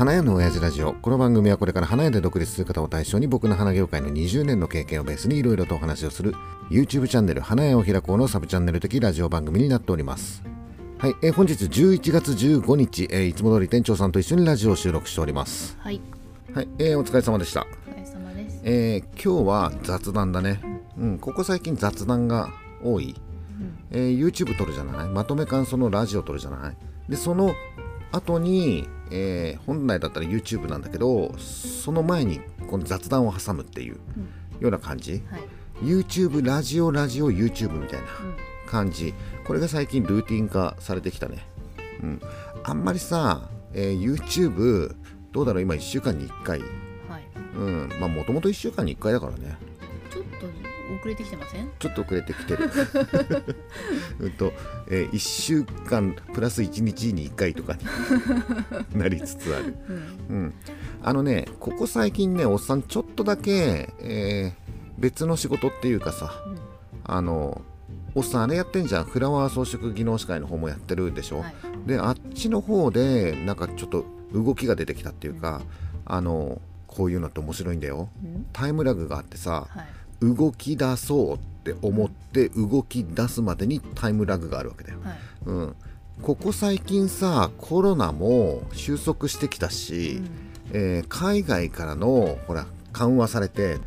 花屋の親父ラジオ。この番組はこれから花屋で独立する方を対象に僕の花業界の20年の経験をベースにいろいろとお話をする YouTube チャンネル花屋を開こうのサブチャンネル的ラジオ番組になっております。はい、えー本日11月15日、えーいつも通り店長さんと一緒にラジオを収録しております。はい、はい、えーお疲れ様でした。お疲れ様です。えー今日は雑談だね、うん、ここ最近雑談が多い、えー YouTube 撮るじゃない？まとめ感想のラジオ撮るじゃない？でその後に、えー本来だったら YouTube なんだけどその前にこの雑談を挟むっていうような感じ、はい、YouTube ラジオラジオ YouTube みたいな感じ。これが最近ルーティン化されてきたね。うん。あんまりさ、えー YouTube どうだろう？今1週間に1回。はい。うん。まあもともと1週間に1回だからね遅れてきてません？ちょっと遅れてきてる うんと、え1週間プラス1日に1回とかになりつつある、うん。うん、あのねここ最近ねおっさんちょっとだけ、えー別の仕事っていうかさうんあのおっさんあれやってんじゃんフラワー装飾技能士会の方もやってるでしょ、はい。であっちの方でなんかちょっと動きが出てきたっていうか、あのこういうのって面白いんだようん。タイムラグがあってさ、はい。動き出そうって思って動き出すまでにタイムラグがあるわけだよ。はい。うん、ここ最近さコロナも収束してきたし、えー海外からのほら緩和されて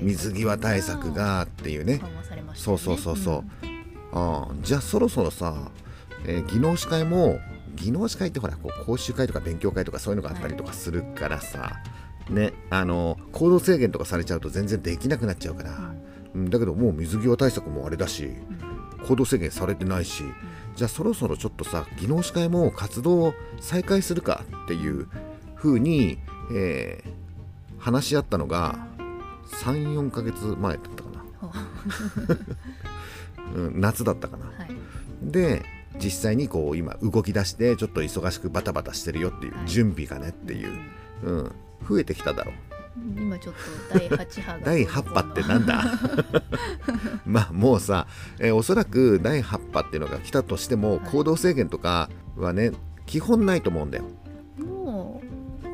水際対策。がっていうね緩和されましたそう。そうそうそう、あーじゃあそろそろさ、えー技能士会も技能士会ってほらこう講習会とか勉強会とかそういうのがあったりとかするからさ、ねあの行動制限とかされちゃうと全然できなくなっちゃうから、うん、だけどもう水際対策もあれだし行動制限されてないし、じゃあそろそろちょっとさ技能士会も活動を再開するかっていう風に、えー話し合ったのが34ヶ月前だったかな、はうん、夏だったかな。はい。で実際にこう今動き出してちょっと忙しくバタバタしてるよっていうはい。準備がねっていう、うん、増えてきただろう。今ちょっと第八波が。第8波ってなんだ？まあもうさ、えーおそらく第8波っていうのが来たとしても、はい。行動制限とかはね基本ないと思うんだよ。も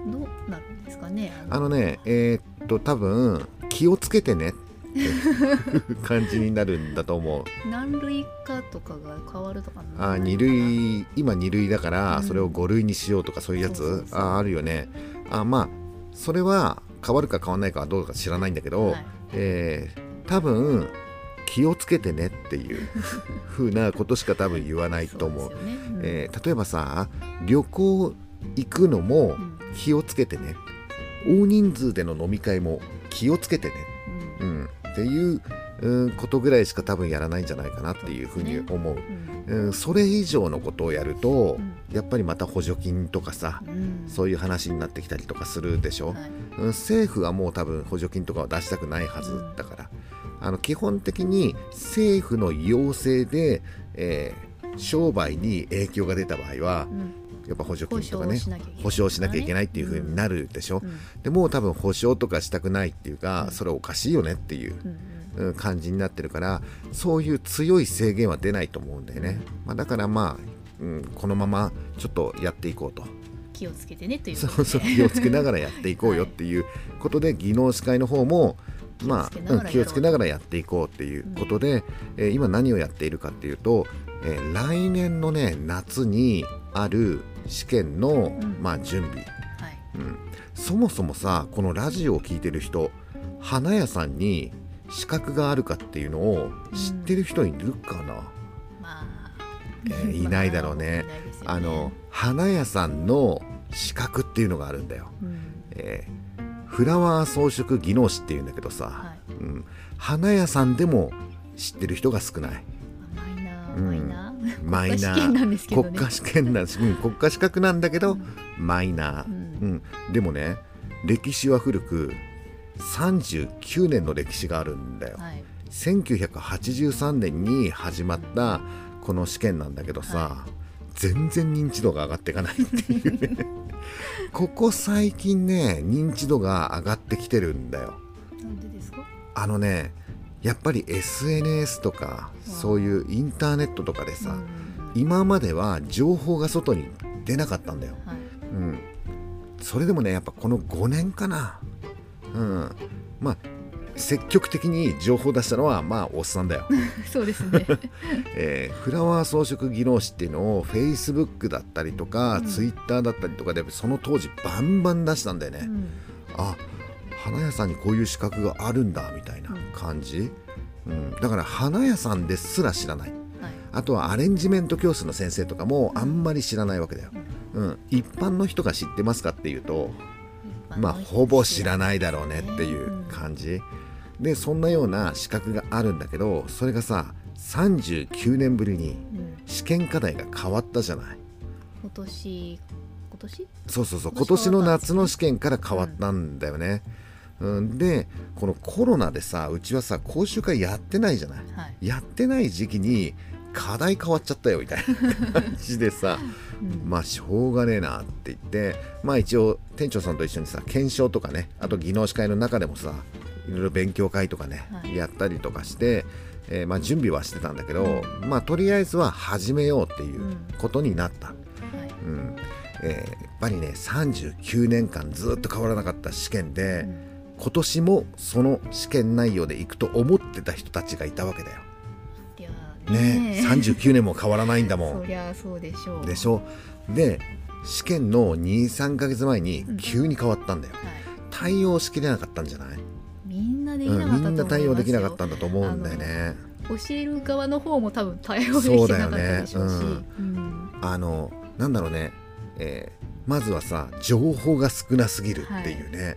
うどうなるんですかね。あの。ねえーっと多分気をつけてね 感じになるんだと思う。何類かとかが変わるとかあー二類今2類だからうん。それを5類にしようとかそういうやつ、そうそうそうあーあるよね。あまあそれは変わるか変わらないかはどうか知らないんだけど、はい。えー多分気をつけてねっていう 風なことしか多分言わないと思う。そですよね。うん。えー例えばさ旅行行くのもうん。気をつけてね、大人数での飲み会も気をつけてね、うん。うん、っていう、うん、ことぐらいしか多分やらないんじゃないかなっていうふうに思う。うん。うん、それ以上のことをやると、うん。やっぱりまた補助金とかさ、うん。そういう話になってきたりとかするでしょ、はい。うん、政府はもう多分補助金とかは出したくないはずだから、あの基本的に政府の要請で、えー商売に影響が出た場合はうん。やっぱ補助金とかね保証しなきゃいけない。っていう風になるでしょ、うん。でもう多分保証とかしたくないっていうか、それおかしいよねっていううんうん感じになってるからそういう強い制限は出ないと思うんだよね、まあ、だからまあ、うん、このままちょっとやっていこうと。気をつけてねというそうそう気をつけながらやっていこうよっていう ことで技能士会の方もまあう。ん気をつけながらやっていこうっていうことで、えー今何をやっているかっていうと、えー来年のね夏にある試験の、ん。まあ、準備、はい。うん、そもそもさこのラジオを聞いてる人花屋さんに資格があるかっていうのを知ってる人いるかな、まあ。えーいないだろうね。まああの花屋さんの資格っていうのがあるんだよ、うん。えーフラワー装飾技能士っていうんだけどさ、はい。うん、花屋さんでも知ってる人が少ない。マイナーうん。マイナー。国家試験なんですけどね。国家試験なんです、うん、国家資格なんだけど、マイナー、ううんん。でもね歴史は古く39年の歴史があるんだよ、はい。1983年に始まったこの試験なんだけどさ、は全然認知度が上がっていかないっていう。ね ここ最近ね認知度が上がってきてるんだよ。なんでですか？あのねやっぱり SNS とかそういうインターネットとかでさ、うん。今までは情報が外に出なかったんだよ、はい。うん、それでもねやっぱこの5年かなうん。まあ積極的に情報を出したのはまあおっさんだよ、そうですね。えーフラワー装飾技能士っていうのを Facebook だったりとか、うん。Twitter だったりとかでその当時バンバン出したんだよね、うん。あ花屋さんにこういう資格があるんだみたいな感じ、うん。だから花屋さんですら知らない。はい。あとはアレンジメント教室の先生とかもあんまり知らないわけだよ、うん、一般の人が知ってますかっていうとまあほぼ知らないだろうねっていう感じ。でそんなような資格があるんだけどそれがさ39年ぶりにうん。試験課題が変わったじゃない。今年今年？そうそうそう今年の夏の試験から変わったんだよね、うん、でこのコロナでさうちはさ講習会やってないじゃない。はい。やってない時期に課題変わっちゃったよみたいな感じでさうん。まあしょうがねえなって言ってまあ一応店長さんと一緒にさ検証とかねあと技能士会の中でもさいろいろ勉強会とかね、はい。やったりとかして、えーまあ準備はしてたんだけど、まあとりあえずは始めようっていうことになった、はい。うん。えーやっぱりね39年間ずっと変わらなかった試験で、うん。今年もその試験内容でいくと思ってた人たちがいたわけだよ。ねえ。39年も変わらないんだもん。そ。りゃそうでしょう。でしょ？で試験の23ヶ月前にうん。急に変わったんだよ、はい。対応しきれなかったんじゃない、みんなできうん、なかったと思いますよ、みんな対応できなかったんだと思うんだよね。教える側の方も多分対応できてなかったでしょうし。そうだよね。うん。あのなんだろうね、えーまずはさ情報が少なすぎるっていうね、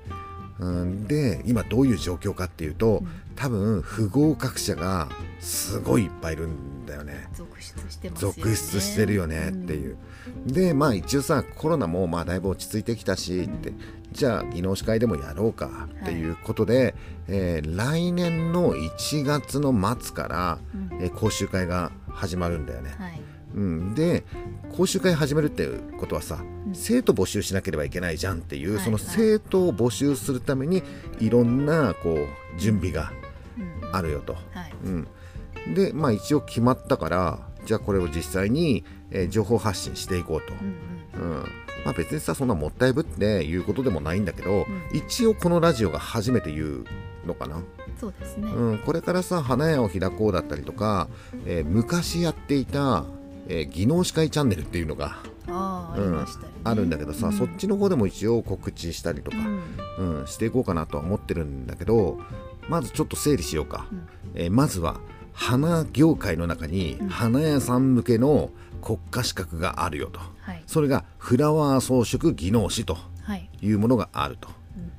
うん、で今どういう状況かっていうと、うん多分不合格者がすごいいっぱいいるんだよね。続出してますよね。続出してるよねっていう、でまあ一応さコロナもまあだいぶ落ち着いてきたしってじゃあ技能士会でもやろうかっていうことで、えー来年の1月の末から、うん。えー講習会が始まるんだよね、はい。うん、で講習会始めるっていうことはさ、うん。生徒募集しなければいけないじゃんっていう、はいその生徒を募集するためにいろんなこう準備がうんあるよと。はい。うん、でまあ一応決まったからじゃあこれを実際に、えー情報発信していこうと、うんうん。まあ、別にさそんなもったいぶって言うことでもないんだけど、うん。一応このラジオが初めて言うのかな、そうですね、うん、これからさ花屋を開こうだったりとか、えー昔やっていた、えー技能司会チャンネルっていうのが、あうんましたよね、あるんだけどさ、うん。そっちの方でも一応告知したりとか、うん。うん、していこうかなとは思ってるんだけどまずちょっと整理しようか、うん。えーまずは花業界の中にうん。花屋さん向けの国家資格があるよと。はい。それがフラワー装飾技能士とはい。いうものがあると、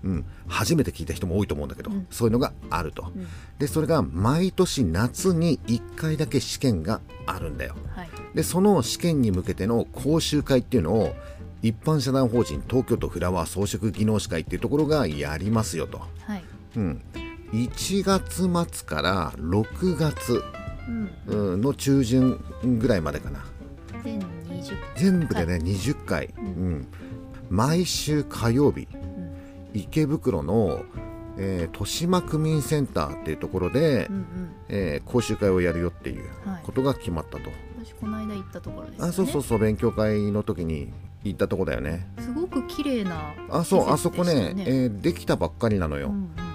うん、初めて聞いた人も多いと思うんだけど、うん。そういうのがあると。うん。でそれが毎年夏に1回だけ試験があるんだよ。はい。でその試験に向けての講習会っていうのを一般社団法人東京都フラワー装飾技能士会っていうところがやりますよと、はい。うん、1月末から6月の中旬ぐらいまでかな。全20全部でね、は20回、うん。うん、毎週火曜日うん。池袋の、えー豊島区民センターっていうところで、うんうん。えー講習会をやるよっていうはい。ことが決まったと、私この間行ったところですよね。あそうそうそう勉強会の時に行ったとこだよね。すごく綺麗なあそう、あそこね、えーできたばっかりなのよ、うんうん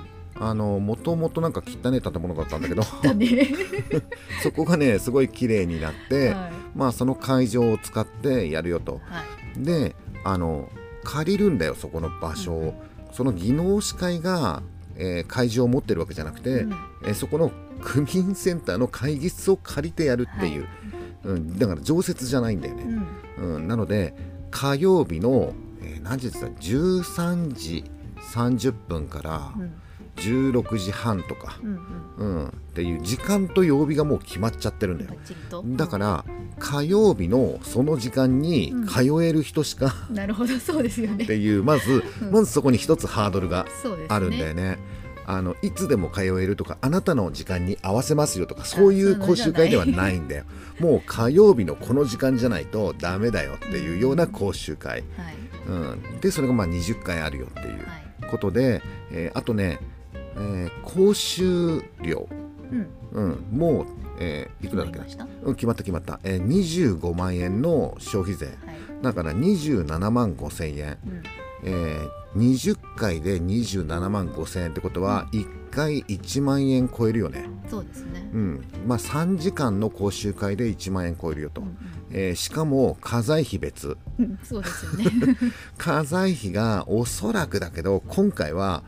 あのもともとなんか汚い建物だったんだけど。そこがねすごい綺麗になって、はい。まあその会場を使ってやるよと。はい。であの借りるんだよそこの場所を、その技能士会が、えー会場を持ってるわけじゃなくて、うん。えーそこの区民センターの会議室を借りてやるっていう、うん、だから常設じゃないんだよね、うん。うん。なので火曜日の、えー何時ですか13時30分からうん16時半とか、うんうん。うん、っていう時間と曜日がもう決まっちゃってるんだよ。だから火曜日のその時間に通える人しか、なるほどそうですよね。っていうまず、うん。まずそこに一つハードルがあるんだよね。あのいつでも通えるとかあなたの時間に合わせますよとかそういう講習会ではないんだよ。もう火曜日のこの時間じゃないとダメだよっていうような講習会、はい。うん、でそれがまあ20回あるよっていうはい。ことで、えーあとね、えー講習料、うん。うん、もう、えーいくらだっけな。うん、決まった決まった、えー25万円の消費税。はい。だから27万5千円、うん。えー20回で27万5千円ってことは1回1万円超えるよね。そうですね。うん。まあ、3時間の講習会で1万円超えるよと、うんえーしかも家財費別。うんうんそうですよね。家財費がおそらくだけど今回は、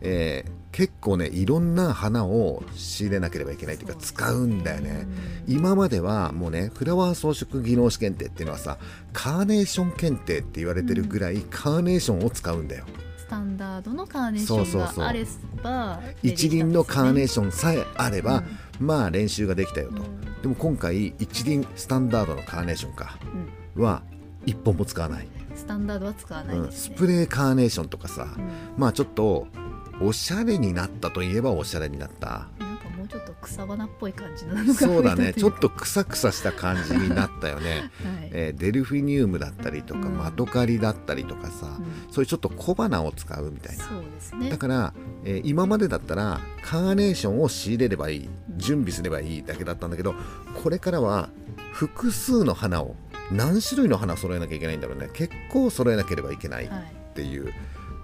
えー結構ねいろんな花を仕入れなければいけないというか使うんだよね。うん今まではもうねフラワー装飾技能士検定っていうのはさカーネーション検定って言われてるぐらいカーネーションを使うんだよ、スタンダードのカーネーシそうそうそう。ョンがあれば一輪のカーネーシションさえあれば、まあ練習ができたよと、でも今回一輪スタンダードのカーネーションかは一本も使わない、スタンダードは使わないね、スプレーカーネーションとかさ、うん。まあちょっとおしゃれになったといえばおしゃれになった。なんかもうちょっと草花っぽい感じなのがそうだね。ちょっと、とクサクサした感じになったよね、はい。えーデルフィニウムだったりとか、うん。マドカリだったりとかさ、うん。そういうちょっと小花を使うみたいな。そうですね。だから、えー今までだったらカーネーションを仕入れればいい準備すればいいだけだったんだけどこれからは複数の花を何種類の花揃えなきゃいけないんだろうね。結構揃えなければいけないっはいてい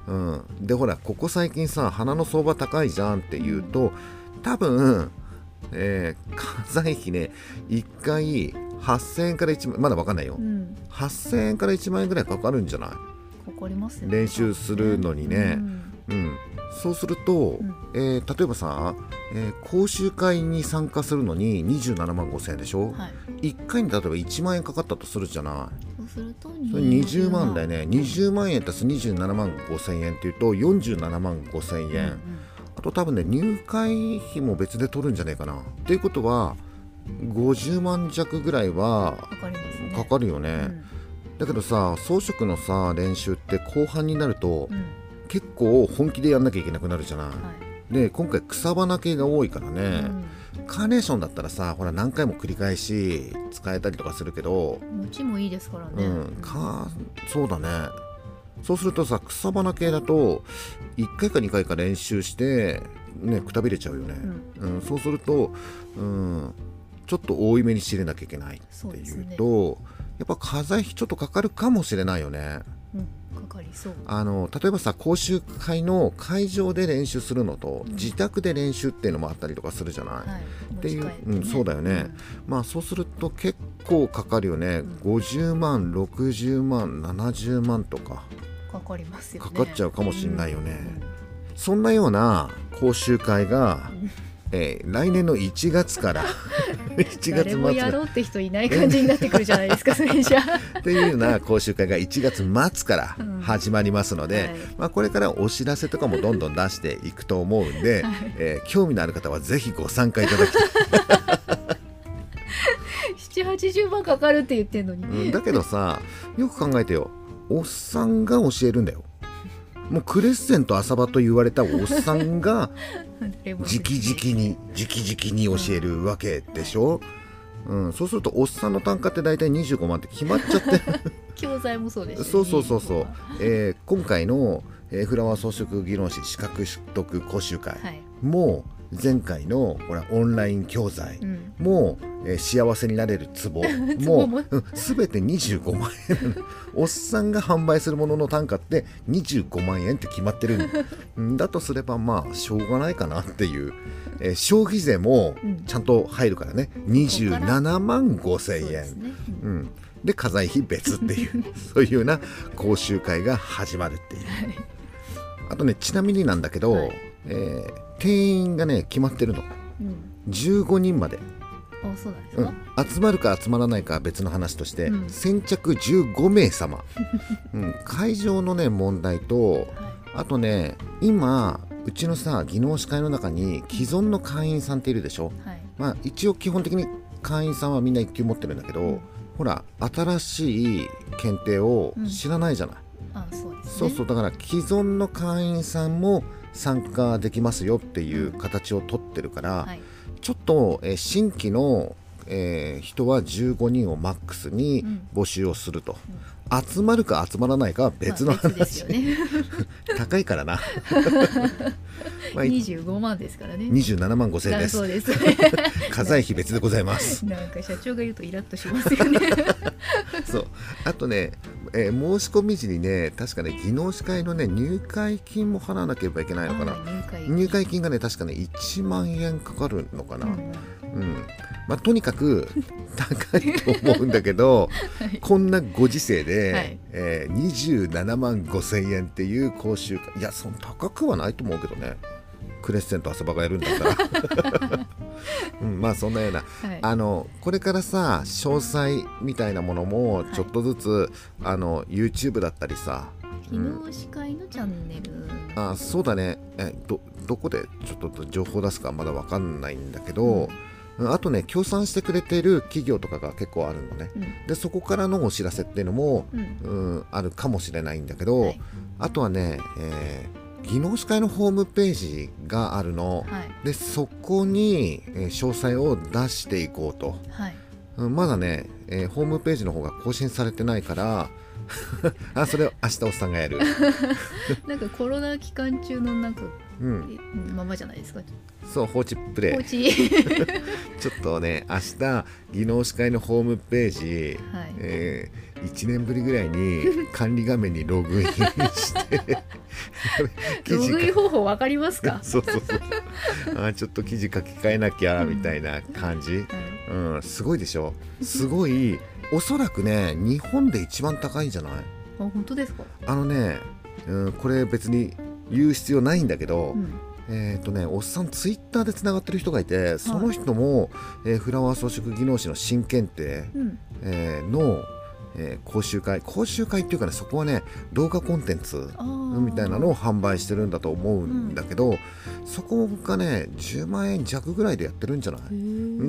う、うん、でほらここ最近さ花の相場高いじゃんっていうと多分、えー家財費ね1回8000円から1万まだ分かんないよ。うん。8000円から1万円ぐらいかかるんじゃない？かかりますよ。練習するのにね。うん。うん、そうすると、ん。えー例えばさ、えー講習会に参加するのに27万5千円でしょ、はい。1回に例えば1万円かかったとするじゃなそうするといそれ20万だよね。20万円足す27万5千円っていうと47万5千円、うんあと多分ね入会費も別で取るんじゃないかな。っていうことは50万弱ぐらいはかかるよね、うん。だけどさ装飾のさ練習って後半になるとうん。結構本気でやんなきゃいけなくなるじゃない、はい。で今回草花系が多いからね、うんカーネーションだったらさほら何回も繰り返し使えたりとかするけど、持ちもいいですからね、うんかそうだね。そうするとさ草花系だと1回か2回か練習してねくたびれちゃうよね、うん。そうすると、うん、ちょっと多いめに仕入れなきゃいけないっていそうですね。うとやっぱ家財費ちょっとかかるかもしれないよね。あの例えばさ講習会の会場で練習するのと、うん。自宅で練習っていうのもあったりとかするじゃない、はい。っていう持ち帰てうんそうだよね。まあそうすると結構かかるよね、50万60万70万とか。うんかかりますよね。かかっちゃうかもしんないよね。うん。そんなような講習会が、うんえー来年の1月から。1月誰もや末ろうって人いない感じになってくるじゃないですか それじゃ。あっていうような講習会が1月末からうん。始まりますので、はい。まあ、これからお知らせとかもどんどん出していくと思うんで、はい。えー興味のある方はぜひご参加いただきたい。780万かかるって言ってんのに、うんだけどさよく考えてよ。おっさんが教えるんだよもうクレッセント浅場と言われたおっさんが 直々に直々に教えるわけでしょ、うん、そうするとおっさんの単価って大体25万って決まっちゃって。教材もそうですそうそうそうそう、えー今回の、えーフラワー装飾技能士資格取得講習会はい、も前回のほらオンライン教材うん、も、えー幸せになれるツボ 壺も。もう、うん、全て25万円。おっさんが販売するものの単価って25万円って決まってるんう んだとすればまあしょうがないかなっていう、えー消費税もうん。ちゃんと入るからね。27万5千円。そうね、ううん。ん、で家財費別っていうそういうような講習会が始まるっていう。あとねちなみになんだけど、はい。えー定員がね決まってるの。うん、15人まで、あそうなんですうか、ん、集まるか集まらないかは別の話として、うん。先着15名様、うん、会場のね問題とはい。あとね今うちのさ技能士会の中に既存の会員さんっているでしょ？はい。まあ一応基本的に会員さんはみんな1級持ってるんだけど、うん。ほら新しい検定を知らないじゃない、あそうですね。そうそう。だから既存の会員さんも参加できますよっていう形を取ってるから、はい。ちょっと、えー新規の、えー人は15人をマックスにうん。募集をすると、集まるか集まらないかは別のまあ別です話、よね。高いからな。まあい25万ですからね。27万5千円です。だそうです。家財費別でございます。なんか社長が言うとイラッとしますよね。そう。あとね、えー申し込み時にね確かね技能士会のね入会金も払わなければいけないのかな。あ入会金。がね確かね1万円かかるのかな、ううん。んまあ、とにかく 高いと思うんだけどはい。こんなご時世で、はい。えー27万5千円っていう講習会いやそん高くはないと思うけどね。クレッセント浅場がやるんだったら、うん、まあそんなような。はい。あのこれからさ詳細みたいなものもちょっとずつ、あの YouTube だったりさ、技能士会のチャンネル。あそうだね。えどどこで？ちょっと情報出すかまだわかんないんだけど、あとね協賛してくれてる企業とかが結構あるのね。うん。でそこからのお知らせっていうのも、うん。うん、あるかもしれないんだけど、はい。あとはね、えー技能士会のホームページがあるの。はい。でそこに、えー詳細を出していこうと、はい。うんまだね、えーホームページの方が更新されてないから あそれを明日おっさんがやる、なんかコロナ期間中のなんかうん、えままじゃないですか？そう放置プレイ。放置。ちょっとね明日技能士会のホームページ、はい。え1年ぶりぐらいに管理画面にログインして 記ロ事グイン方法わかりますか？そうそうそう。あーちょっと記事書き換えなきゃみたいな感じ、はいうん、すごいでしょ？すごいおそらくね日本で一番高いんじゃない？あ本当ですか？あのね、うん、これ別に言う必要ないんだけど、うんえっ、とねおっさんツイッターでつながってる人がいてその人も、えーフラワー装飾技能士の新検定、うん。えーの、えー講習会講習会っていうかねそこはね動画コンテンツみたいなのを販売してるんだと思うんだけど、そこがね10万円弱ぐらいでやってるんじゃない、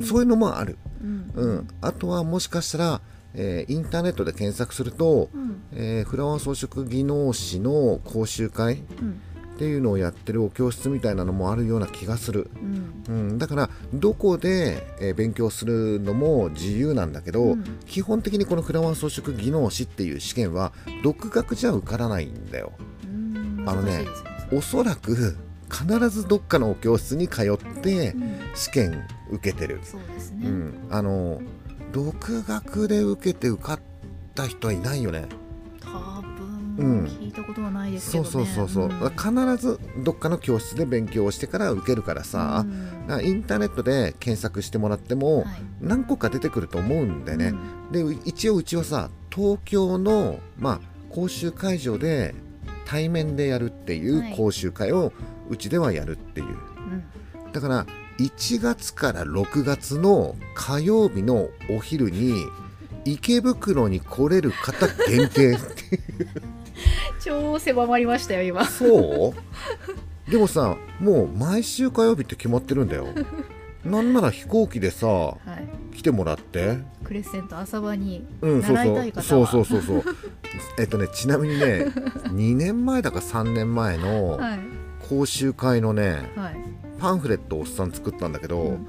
そういうのもある、うん。うん、あとはもしかしたら、えーインターネットで検索すると、うん。えーフラワー装飾技能士の講習会うんっていうのをやってるお教室みたいなのもあるような気がする、うん。うん、だからどこで、えー勉強するのも自由なんだけど、うん。基本的にこのフラワー装飾技能士っていう試験は独学じゃ受からないんだよ。うん。あのねおそらく必ずどっかのお教室に通ってうん。試験受けてる、そうですね。うん、あの独学で受けて受かった人はいないよね。多うん。分聞いたことはないですけそうどね。そうそうそう、ん。必ずどっかの教室で勉強をしてから受けるからさ、うん。インターネットで検索してもらってもはい。何個か出てくると思うんだよね、うん。で一応うちはさ東京の、まあ、講習会場で対面でやるっていはい。う講習会をうちではやるっていう、うん。だから1月から6月の火曜日のお昼に 池袋に来れる方限定超狭まりましたよ今。そう？でもさもう毎週火曜日って決まってるんだよ。なんなら飛行機でさはい。来てもらって。クレッセント朝場にうん、そう習いたい方は。そうそうそうそう。そ うえっとねちなみにね2年前だか3年前のはい。講習会のねはい。パンフレットをおっさん作ったんだけど、うん。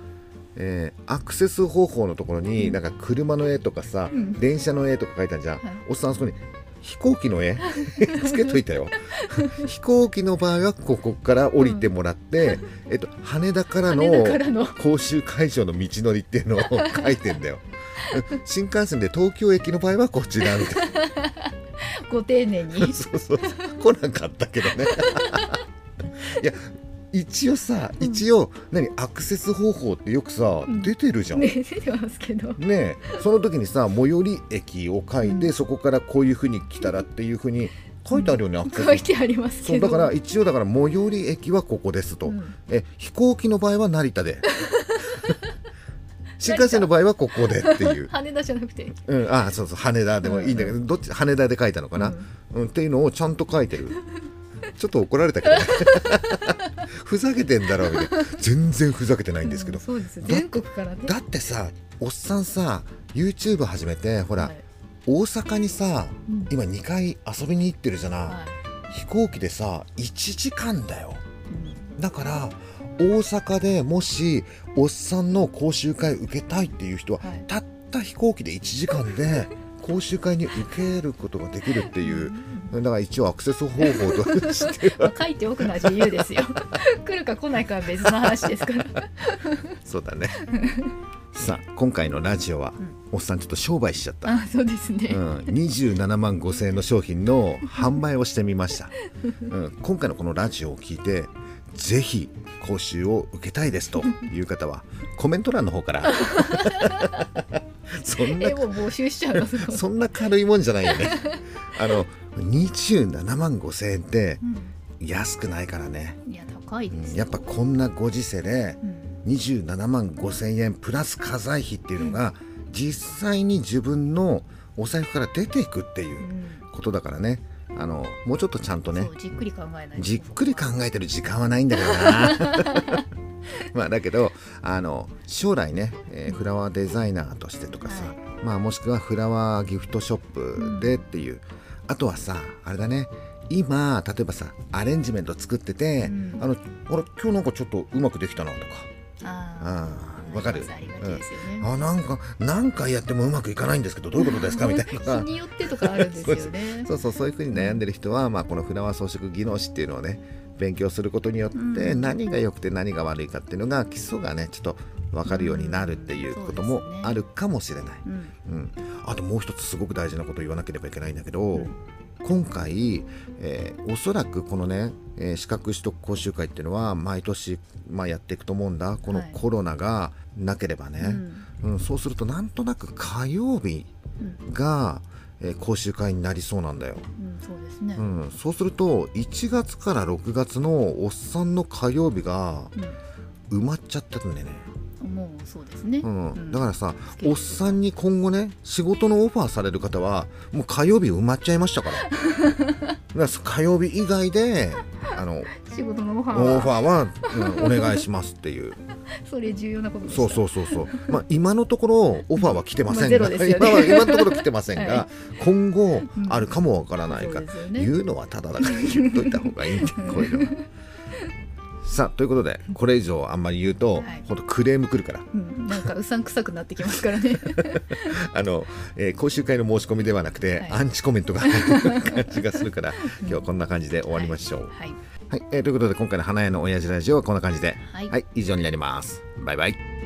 えーアクセス方法のところにうん。なんか車の絵とかさ、うん。電車の絵とか書いたんじゃん、はい。おっさんあそこに飛行機の絵？つけといたよ。飛行機の場合はここから降りてもらって、えっと、羽田からの羽田からの。講習会場の道のりっていうのを書いてんだよ。新幹線で東京駅の場合はこちらみたいご丁寧に。なそうそう。来なかったけどね。いや一応さうん。一応、何アクセス方法ってよくさ、うん。出てるじゃん。ね出てますけど。ねえその時にさ最寄り駅を書いて、うん。そこからこういうふうに来たらっていうふうに書いてあるよね、アクセス。書いてありますそうだから一応だから最寄り駅はここですと、うん。え飛行機の場合は成田で。新幹線の場合はここでっていう、羽田じゃなくて。うん、あそうそう羽田でもいいんだけど、どっち羽田で書いたのかな、うんっていうのをちゃんと書いてるちょっと怒られたけど。ね ふざけてんだろうみたいな。全然ふざけてないんですけど。う、そうですだ全国からね。だってさおっさんさ YouTube 始めてほら、はい。大阪にさうん。今2回遊びに行ってるじゃない、は飛行機でさ1時間だよ。いうん。だから大阪でもしおっさんの講習会受けたいっていう人は、はい。たった飛行機で1時間で 講習会に受けることができるっていうだから一応アクセス方法として書いておくのは自由ですよ。来るか来ないかは別の話ですから。そうだね。さあ今回のラジオは、おっさんちょっと商売しちゃった、あそうですね、うん、27万5千円の商品の販売をしてみました、うん、今回のこのラジオを聞いてぜひ講習を受けたいですという方はコメント欄の方から。そんな募集しちゃうの。そんな軽いもんじゃないよね。あの27万5千円って安くないからね、うん。いや高いですよ。うんやっぱこんなご時世でうん。27万5千円プラス家財費っていうのが実際に自分のお財布から出ていくっていううんことだからねあのもうちょっとちゃんとねじっくり考えないと。じっくり考えてる時間はないんだけどな。まあだけどあの将来ね、えーフラワーデザイナーとしてとかさ、はい。まあもしくはフラワーギフトショップでっていう、あとはさあれだね。今例えばさアレンジメント作ってて、うん。あのあれ今日なんかちょっとうまくできたなとか。ああーわかる。ありがちですよね、あなんか何回やってもうまくいかないんですけどどういうことですか？みたいな。によってとかあるんですよね。そうそうそういうふうに悩んでる人は、まあ、このフラワー装飾技能士っていうのをね勉強することによってうん。何が良くて何が悪いかっていうのが基礎がねちょっと分かるようになるっていうこともあるかもしれない。うん。うん、あともう一つすごく大事なことを言わなければいけないんだけど、うん今回、えーおそらくこのね、えー資格取得講習会っていうのは毎年、まあ、やっていくと思うんだ。このはい。コロナがなければね、うん。そうするとなんとなく火曜日うん。が、えー講習会になりそうなんだよ。うんそうですね、うん、そうすると1月から6月のおっさんの火曜日が埋まっちゃってるんだよね、うんもうそうですね、うん。うん。だからさおっさんに今後ね仕事のオファーされる方はもう火曜日埋まっちゃいましたから。だから火曜日以外であの仕事のオファーは。オファーは、うん、お願いしますっていう。それ重要なことそうそうそうそう、まあ、今のところオファーは来てませんが、今は今のところ来てませんが、は今後うん。あるかもわからないかうですよね。言うのはただだから言っといた方がいいんでこういうのは。さあということでこれ以上あんまり言うと、はい。ほんとクレーム来るから。うん、なんかうさんくさくなってきますからね。あの、えー講習会の申し込みではなくて、はい。アンチコメントが入る感じがするから 今日はこんな感じで終わりましょう。はい、はい、えーということで今回の花屋の親父ラジオはこんな感じで、はい。はい、以上になります。バイバイ。